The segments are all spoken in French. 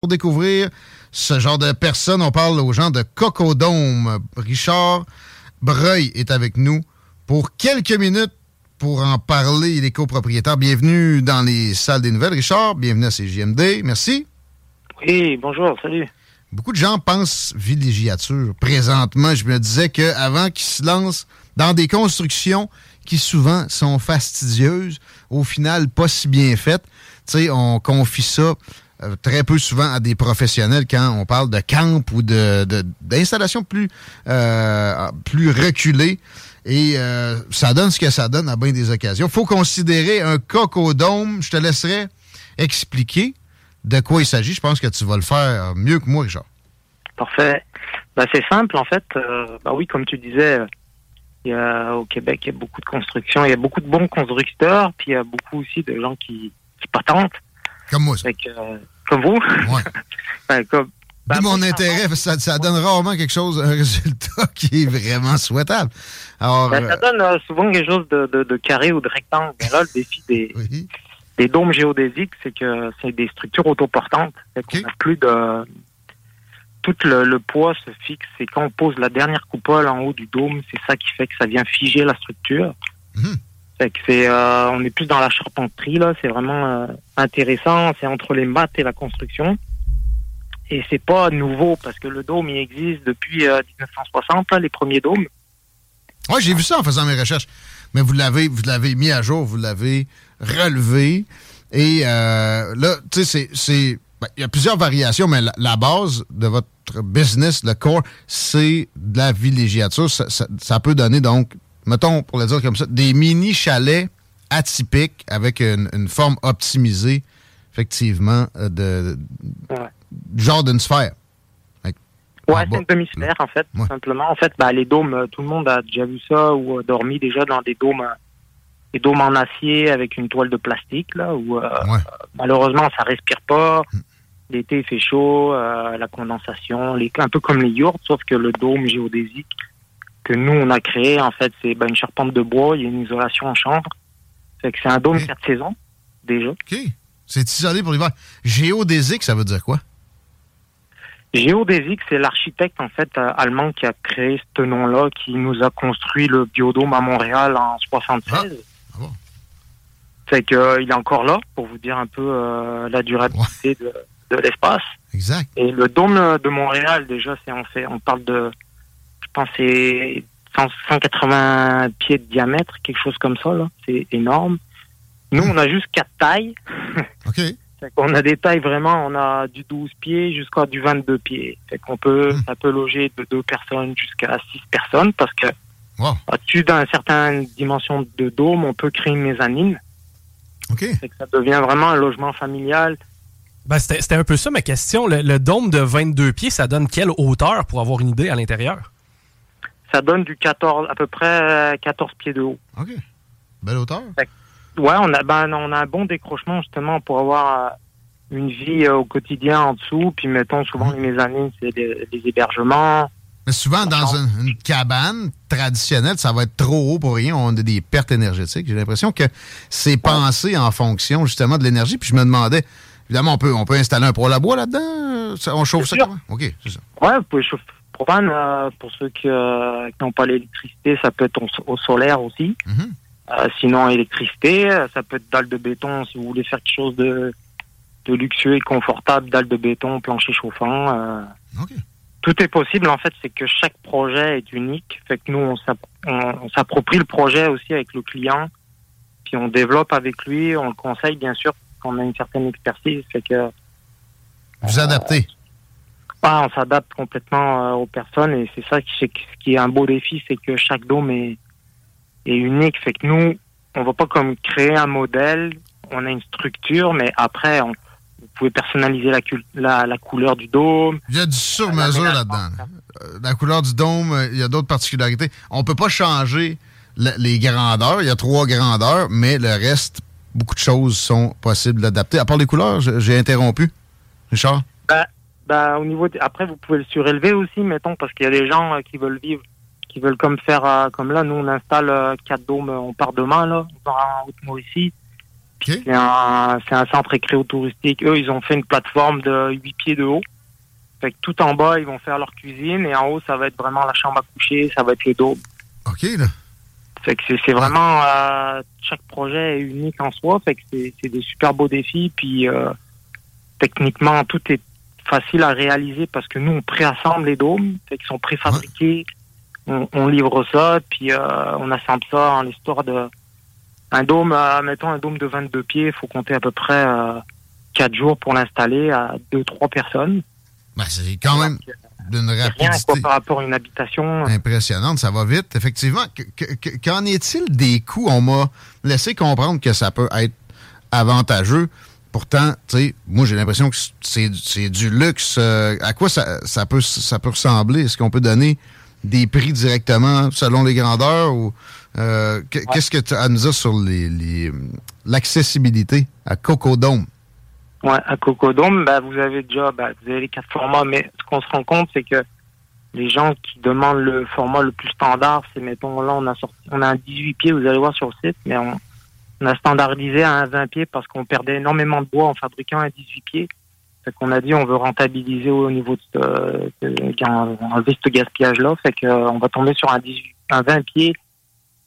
Pour découvrir ce genre de personnes, on parle aux gens de Cocodome. Richard Breuil est avec nous pour quelques minutes pour en parler. Il est copropriétaire. Bienvenue dans les salles des nouvelles, Richard. Bienvenue à CJMD. Merci. Oui, bonjour, salut. Beaucoup de gens pensent villégiature. Présentement, je me disais qu'avant qu'ils se lancent dans des constructions qui souvent sont fastidieuses, au final pas si bien faites, tu sais, on confie ça euh, très peu souvent à des professionnels quand on parle de camp ou de d'installations plus euh, plus reculées. Et euh, ça donne ce que ça donne à bien des occasions. Faut considérer un cocodome. Je te laisserai expliquer de quoi il s'agit. Je pense que tu vas le faire mieux que moi, Richard. Parfait. Ben, c'est simple, en fait. bah oui, comme tu disais, il y a, au Québec, il y a beaucoup de constructions. Il y a beaucoup de bons constructeurs, puis il y a beaucoup aussi de gens qui, qui patentent. Comme moi, ça. Euh, comme vous? Ouais. ben, comme, ben, mon intérêt, ça, ça donne rarement quelque chose, un résultat qui est vraiment souhaitable. Alors, ben, ça euh, donne euh, souvent quelque chose de, de, de, carré ou de rectangle. Mais là, le défi des, oui. des dômes géodésiques, c'est que c'est des structures autoportantes. Okay. On a plus de... Tout le, le, poids se fixe. Et quand on pose la dernière coupole en haut du dôme, c'est ça qui fait que ça vient figer la structure. Mm -hmm. C'est, euh, on est plus dans la charpenterie là. C'est vraiment euh, intéressant. C'est entre les maths et la construction. Et c'est pas nouveau parce que le dôme il existe depuis euh, 1960 là, les premiers dômes. Ouais, j'ai vu ça en faisant mes recherches. Mais vous l'avez, vous l'avez mis à jour, vous l'avez relevé. Et euh, là, tu sais, c'est, ben, il y a plusieurs variations, mais la, base de votre business, le core, c'est de la villégiature. Ça peut donner donc mettons, pour le dire comme ça, des mini chalets atypiques avec une, une forme optimisée, effectivement, de, de ouais. genre d'une sphère. Ouais, c'est une demi-sphère, en fait, ouais. simplement. En fait, bah, les dômes, tout le monde a déjà vu ça ou a dormi déjà dans des dômes, des dômes en acier avec une toile de plastique, là, où euh, ouais. malheureusement, ça respire pas. L'été, il fait chaud, euh, la condensation, les, un peu comme les yourtes, sauf que le dôme géodésique, que nous on a créé en fait c'est ben, une charpente de bois, il y a une isolation en chambre. Fait que c'est un dôme okay. quatre saisons déjà. OK. C'est isolé pour l'hiver. Géodésique, ça veut dire quoi? Géodésique, c'est l'architecte en fait euh, allemand qui a créé ce nom-là, qui nous a construit le biodôme à Montréal en 76. Ah. Ah bon. Fait que euh, il est encore là pour vous dire un peu euh, la durabilité ouais. de, de l'espace. Exact. Et le dôme de Montréal déjà, c'est on fait, on parle de c'est 180 pieds de diamètre, quelque chose comme ça. là. C'est énorme. Nous, on a juste quatre tailles. OK. On a des tailles vraiment, on a du 12 pieds jusqu'à du 22 pieds. Fait qu'on peut, Hmm. ça peut loger de deux personnes jusqu'à six personnes parce que Wow. au-dessus d'une certaine dimension de dôme, on peut créer une mezzanine. OK. Fait que ça devient vraiment un logement familial. Ben, c'était c'était un peu ça ma question. Le, le dôme de 22 pieds, ça donne quelle hauteur pour avoir une idée à l'intérieur? Ça donne du 14, à peu près euh, 14 pieds de haut. OK. Belle hauteur. Ouais, on a, ben, on a un bon décrochement justement pour avoir euh, une vie euh, au quotidien en dessous. Puis mettons, souvent les mezzanines, c'est des, des hébergements. Mais souvent, dans une, une cabane traditionnelle, ça va être trop haut pour rien. On a des pertes énergétiques. J'ai l'impression que c'est pensé en fonction justement de l'énergie. Puis je me demandais, évidemment, on peut, on peut installer un poêle à bois là-dedans? On chauffe ça comment? OK, c'est ça. Ouais, vous pouvez chauffer propane. euh, pour ceux qui euh, qui n'ont pas l'électricité, ça peut être au, solaire aussi. Euh, sinon, électricité, ça peut être dalle de béton si vous voulez faire quelque chose de, de luxueux et confortable, dalle de béton, plancher chauffant. tout est possible. En fait, c'est que chaque projet est unique. Fait que nous, on s'approprie le projet aussi avec le client, puis on développe avec lui, on le conseille bien sûr qu'on a une certaine expertise. Fait que Vous adaptez. Ah, on s'adapte complètement euh, aux personnes et c'est ça qui, ce qui est un beau défi, c'est que chaque dôme est, est unique. Fait que nous, on va pas comme créer un modèle, on a une structure, mais après, on, vous pouvez personnaliser la, la, la couleur du dôme. Il y a du sur-mesure là-dedans. Euh, La couleur du dôme, euh, il y a d'autres particularités. On peut pas changer la- les grandeurs. Il y a trois grandeurs, mais le reste, beaucoup de choses sont possibles d'adapter. À part les couleurs, j'ai interrompu. Richard? Bah, au niveau de- après, vous pouvez le surélever aussi, mettons, parce qu'il y a des gens euh, qui veulent vivre, qui veulent comme faire, euh, comme là, nous, on installe euh, quatre dômes, euh, on part demain, là, dans Haute-Mauricie. OK. C'est un, c'est un centre récréo-touristique. Eux, ils ont fait une plateforme de 8 pieds de haut. Fait que tout en bas, ils vont faire leur cuisine, et en haut, ça va être vraiment la chambre à coucher, ça va être le dôme. OK, là. Fait que c'est, vraiment, euh, chaque projet est unique en soi, fait que c'est, c'est des super beaux défis, puis euh, techniquement, tout est facile à réaliser parce que nous, on préassemble les dômes, qu'ils sont préfabriqués, on, on livre ça, puis euh, on assemble ça en l'histoire de... Un dôme, euh, mettons un dôme de 22 pieds, il faut compter à peu près euh, 4 jours pour l'installer à 2-3 personnes. Ben, c'est quand même d'une rien quoi, rapidité par rapport à une habitation. impressionnante. Ça va vite, effectivement. Que- que- que- Qu'en est-il des coûts? On m'a laissé comprendre que ça peut être avantageux. Pourtant, tu sais, moi, j'ai l'impression que c'est c'est du luxe. Euh, à quoi ça, ça, peut, ça peut ressembler? Est-ce qu'on peut donner des prix directement selon les grandeurs? ou euh, que- Qu'est-ce que tu as à nous dire sur les- les, l'accessibilité à Cocodome? Ouais, à Cocodome, bah, vous avez déjà bah, vous avez les quatre formats, mais ce qu'on se rend compte, c'est que les gens qui demandent le format le plus standard, c'est mettons là on a sorti on a un 18 pieds, vous allez voir sur le site, mais on, on a standardisé à un 20 pieds parce qu'on perdait énormément de bois en fabriquant un 18 pieds. Fait qu'on a dit on veut rentabiliser au niveau de, ce- de- enlever ce gaspillage là, fait que euh, on va tomber sur un 18 un 20 pieds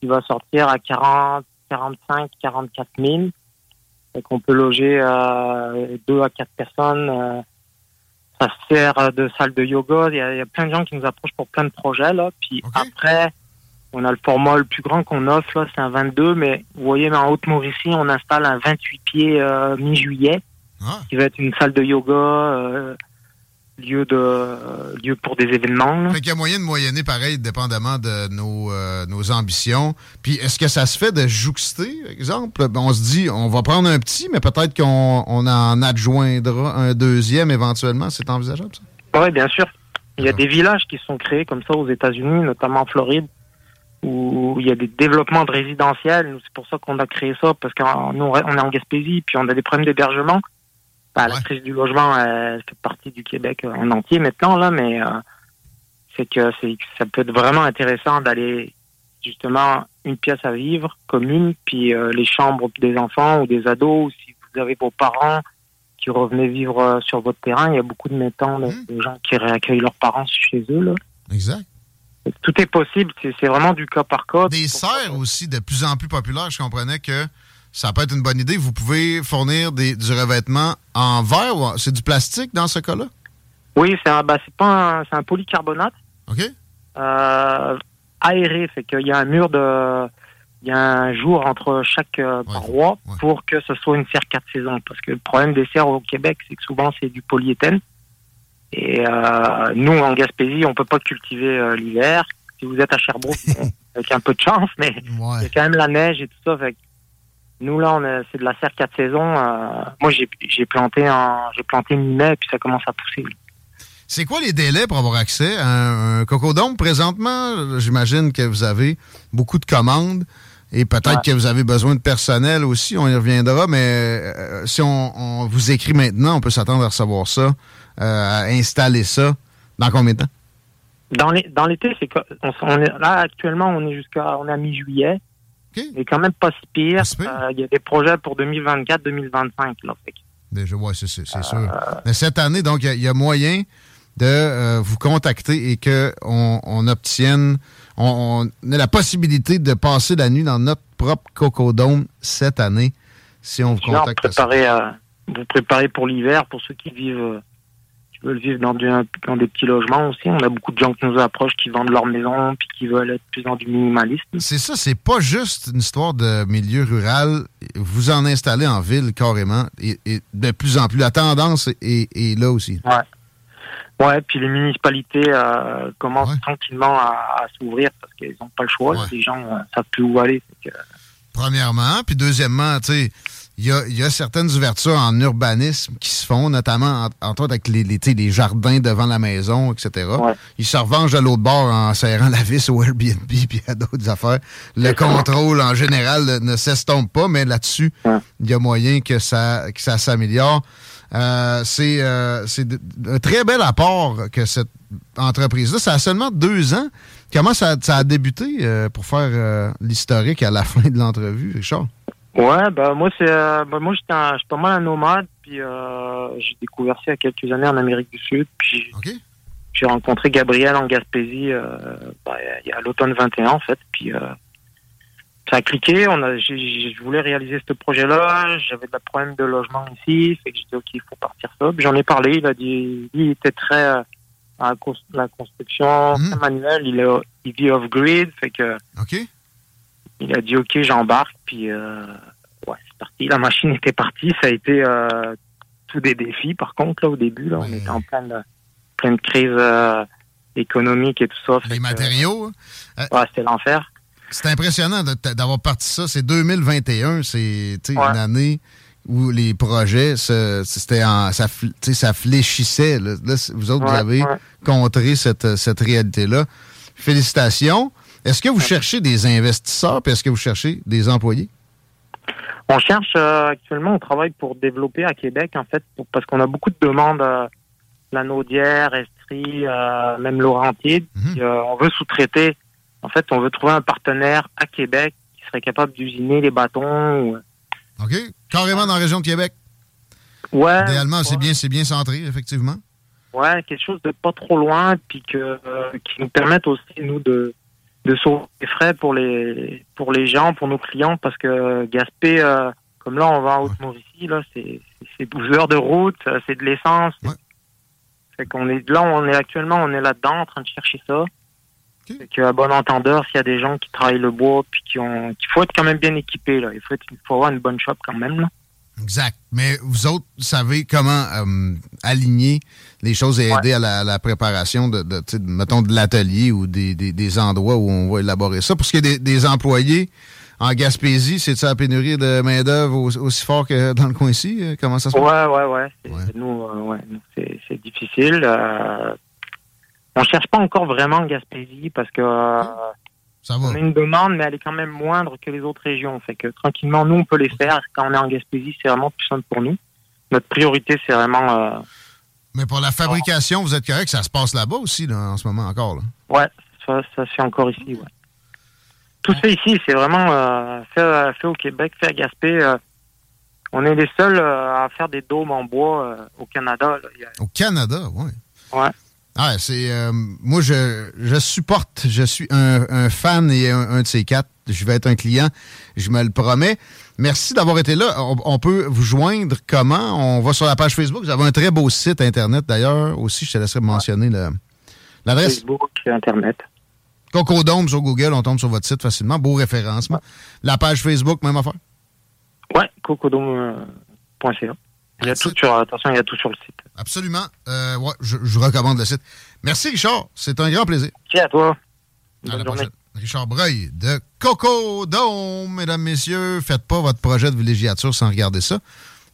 qui va sortir à 40 45 44 000 fait qu'on peut loger euh, deux à quatre personnes. euh, ça se sert de salle de yoga. Il y, a, il y a plein de gens qui nous approchent pour plein de projets là. Puis après, on a le format le plus grand qu'on offre là, c'est un 22. Mais vous voyez, mais en Haute-Mauricie, on installe un 28 pieds euh, mi-juillet, Ah, qui va être une salle de yoga, euh, lieu de euh, lieu pour des événements. Fait qu'il y a moyen de moyenner pareil, dépendamment de nos, euh, nos ambitions. Puis est-ce que ça se fait de jouxter, par exemple? Ben, On se dit, on va prendre un petit, mais peut-être qu'on on en adjoindra un deuxième éventuellement. C'est envisageable, ça? Oui, bien sûr. Il y a D'accord. des villages qui sont créés comme ça aux États-Unis, notamment en Floride, où il y a des développements de résidentiels. C'est pour ça qu'on a créé ça, parce qu'on nous, on est en Gaspésie, puis on a des problèmes d'hébergement. Bah, La Ouais. crise du logement, elle fait partie du Québec euh, en entier maintenant, là, mais euh, c'est que c'est ça peut être vraiment intéressant d'aller justement une pièce à vivre commune, puis euh, les chambres des enfants ou des ados, ou si vous avez vos parents qui revenaient vivre euh, sur votre terrain, il y a beaucoup de mettants, de gens qui réaccueillent leurs parents chez eux. Là. Exact. Tout est possible, c'est vraiment du cas par cas. Des serres aussi, de plus en plus populaires. Je comprenais que ça peut être une bonne idée. Vous pouvez fournir des, du revêtement en verre ou c'est du plastique dans ce cas-là? Oui, c'est un, c'est pas un, c'est un polycarbonate. OK? Euh, aéré, fait qu'il y a un mur de, il y a un jour entre chaque euh, Ouais, paroi ouais. pour que ce soit une serre quatre saisons. Parce que le problème des serres au Québec, c'est que souvent c'est du polyéthène. Et euh, nous, en Gaspésie, on peut pas cultiver euh, l'hiver. Si vous êtes à Sherbrooke, avec un peu de chance, mais il y Ouais. a quand même la neige et tout ça. Fait nous là, c'est de la serre quatre saisons. euh, moi, j'ai planté en, j'ai planté mi-mai, puis ça commence à pousser. C'est quoi les délais pour avoir accès à un, un cocodome présentement? J'imagine que vous avez beaucoup de commandes et peut-être Ouais. que vous avez besoin de personnel aussi, on y reviendra, mais euh, si on, on vous écrit maintenant, on peut s'attendre à recevoir ça, à installer ça. Dans combien de temps? Dans l'été, c'est on, on est là actuellement, on est jusqu'à on est à mi-juillet. OK. Mais quand même pas si pire. Euh, Il y a des projets pour 2024-2025 là. Fait Déjà, ouais, c'est, Euh, sûr. Mais cette année, donc, il y a- il y, a moyen de euh, vous contacter et qu'on on obtienne, on, on ait la possibilité de passer la nuit dans notre propre cocodome cette année, si on vous contacte. à ça. préparer, euh, vous préparez pour l'hiver, pour ceux qui vivent, euh, qui veulent vivre dans, du- dans des petits logements aussi. On a beaucoup de gens qui nous approchent, qui vendent leur maison, puis qui veulent être plus dans du minimalisme. C'est ça, c'est pas juste une histoire de milieu rural. Vous en installez en ville carrément et, et de plus en plus. La tendance est, est là aussi. Ouais, puis les municipalités euh, commencent Ouais. tranquillement à, à s'ouvrir parce qu'ils n'ont pas le choix. Ouais. Les gens euh, savent plus où aller. Que, Premièrement. Puis deuxièmement, tu sais, il y a, il y a certaines ouvertures en urbanisme qui se font, notamment, en- entre autres, avec les, les, jardins devant la maison, etc. Ouais. Ils se revengent de l'autre bord en serrant la vis au Airbnb puis à d'autres affaires. Le contrôle, en général, ne- s'estompe pas, mais là-dessus, Ouais. il y a moyen que ça, que ça s'améliore. Euh, c'est euh, un très bel apport que cette entreprise-là. Ça a seulement deux ans. Comment ça, ça a débuté euh, pour faire euh, l'historique à la fin de l'entrevue, Richard? Ouais, bah moi c'est euh, bah, moi j'étais un- j'étais pas mal un nomade puis euh, j'ai découvert ça il y a quelques années en Amérique du Sud puis j'ai rencontré Gabriel en Gaspésie euh, bah, il y a l'automne 21 en fait puis euh, ça a cliqué on a je voulais réaliser ce projet là j'avais des problèmes de logement ici fait que j'ai dit ok il faut partir ça puis j'en ai parlé il a dit lui, il était très euh, à la cons- la construction très manuel il est il vit off grid fait que OK? Il a dit ok j'embarque puis euh, ouais c'est parti la machine était partie ça a été euh, tout des défis par contre là au début là on était en pleine pleine crise euh, économique et tout ça Les que, matériaux. ouais c'était l'enfer C'est impressionnant d'avoir parti ça. C'est 2021. C'est Ouais. une année où les projets, c'était ça, ça fléchissait. Là, vous autres, vous avez contré cette, cette réalité-là. Félicitations. Est-ce que vous cherchez des investisseurs puis est-ce que vous cherchez des employés? on cherche euh, actuellement on travaille pour développer à Québec en fait pour- parce qu'on a beaucoup de demandes euh, la Naudière Estrie euh, même Laurentide Mhm. Euh, on veut sous-traiter en fait on veut trouver un partenaire à Québec qui serait capable d'usiner les bâtons ou- OK? Carrément dans la région de Québec. ouais Idéalement, c'est ouais. bien, c'est bien centré, effectivement. Ouais, quelque chose de pas trop loin, puis que qui nous permette aussi nous de de sauver les frais pour les pour les gens, pour nos clients, parce que Gaspé, euh, comme là on va en Haute-Mauricie, là c'est c'est 12 heures de route, euh, c'est de l'essence. Ouais. Fait qu'on est là, on est actuellement, on est là-dedans en train de chercher ça. Ok. Fait qu'à bon entendeur, s'il y a des gens qui travaillent le bois, puis qui ont, qu'il faut être quand même bien équipé là, il faut être, il faut avoir une bonne shop quand même là. Exact. Mais vous autres savez comment euh, aligner les choses et aider à, la, à la préparation de, de, mettons, de l'atelier ou des, des, des endroits où on va élaborer ça. Pour ce qui est des, des employés en Gaspésie, c'est ça la pénurie de main-d'œuvre aussi, aussi fort que dans le coin ici? Euh, Comment ça se passe? Ouais, ouais, ouais. C'est- Ouais. Nous, euh, ouais, nous, c'est, c'est difficile. Euh, on cherche pas encore vraiment en Gaspésie parce que euh, Ça va. on a une demande, mais elle est quand même moindre que les autres régions. Fait que tranquillement, nous, on peut les faire. Quand on est en Gaspésie, c'est vraiment plus simple pour nous. Notre priorité, c'est vraiment, euh, Mais pour la fabrication, vous êtes correct, ça se passe là-bas aussi, là, en ce moment encore. Là. ouais, ça, ça se fait encore ici. Ouais. Tout se fait ici. C'est vraiment euh, fait, euh, fait au Québec, fait à Gaspé. euh, on est les seuls à faire des dômes en bois au Canada. là. A- Au Canada, oui. Ouais. Ah, c'est. euh, moi, je, je supporte, je suis un, un fan et un, un de ces quatre. Je vais être un client, je me le promets. Merci d'avoir été là. On, on peut vous joindre comment? On va sur la page Facebook. Vous avez un très beau site Internet d'ailleurs aussi. Je te laisserai mentionner l'adresse. Facebook, Internet. Cocodome sur Google, on tombe sur votre site facilement. Beau référencement. La page Facebook, même affaire? Ouais, cocodome.ca. Il y a tout sur, attention, il y a tout sur le site. Absolument. Euh, ouais, je, je, recommande le site. Merci, Richard. C'est un grand plaisir. Merci à toi. À la prochaine. Richard Breuil de Cocodome, mesdames, messieurs. Faites pas votre projet de villégiature sans regarder ça.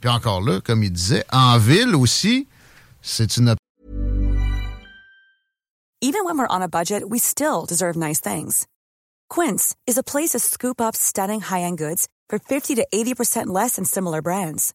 Puis encore là, comme il disait, en ville aussi, c'est une Even when we're on a budget, we still deserve nice things. Quince is a place to scoop up stunning high-end goods for 50 to 80% less than similar brands.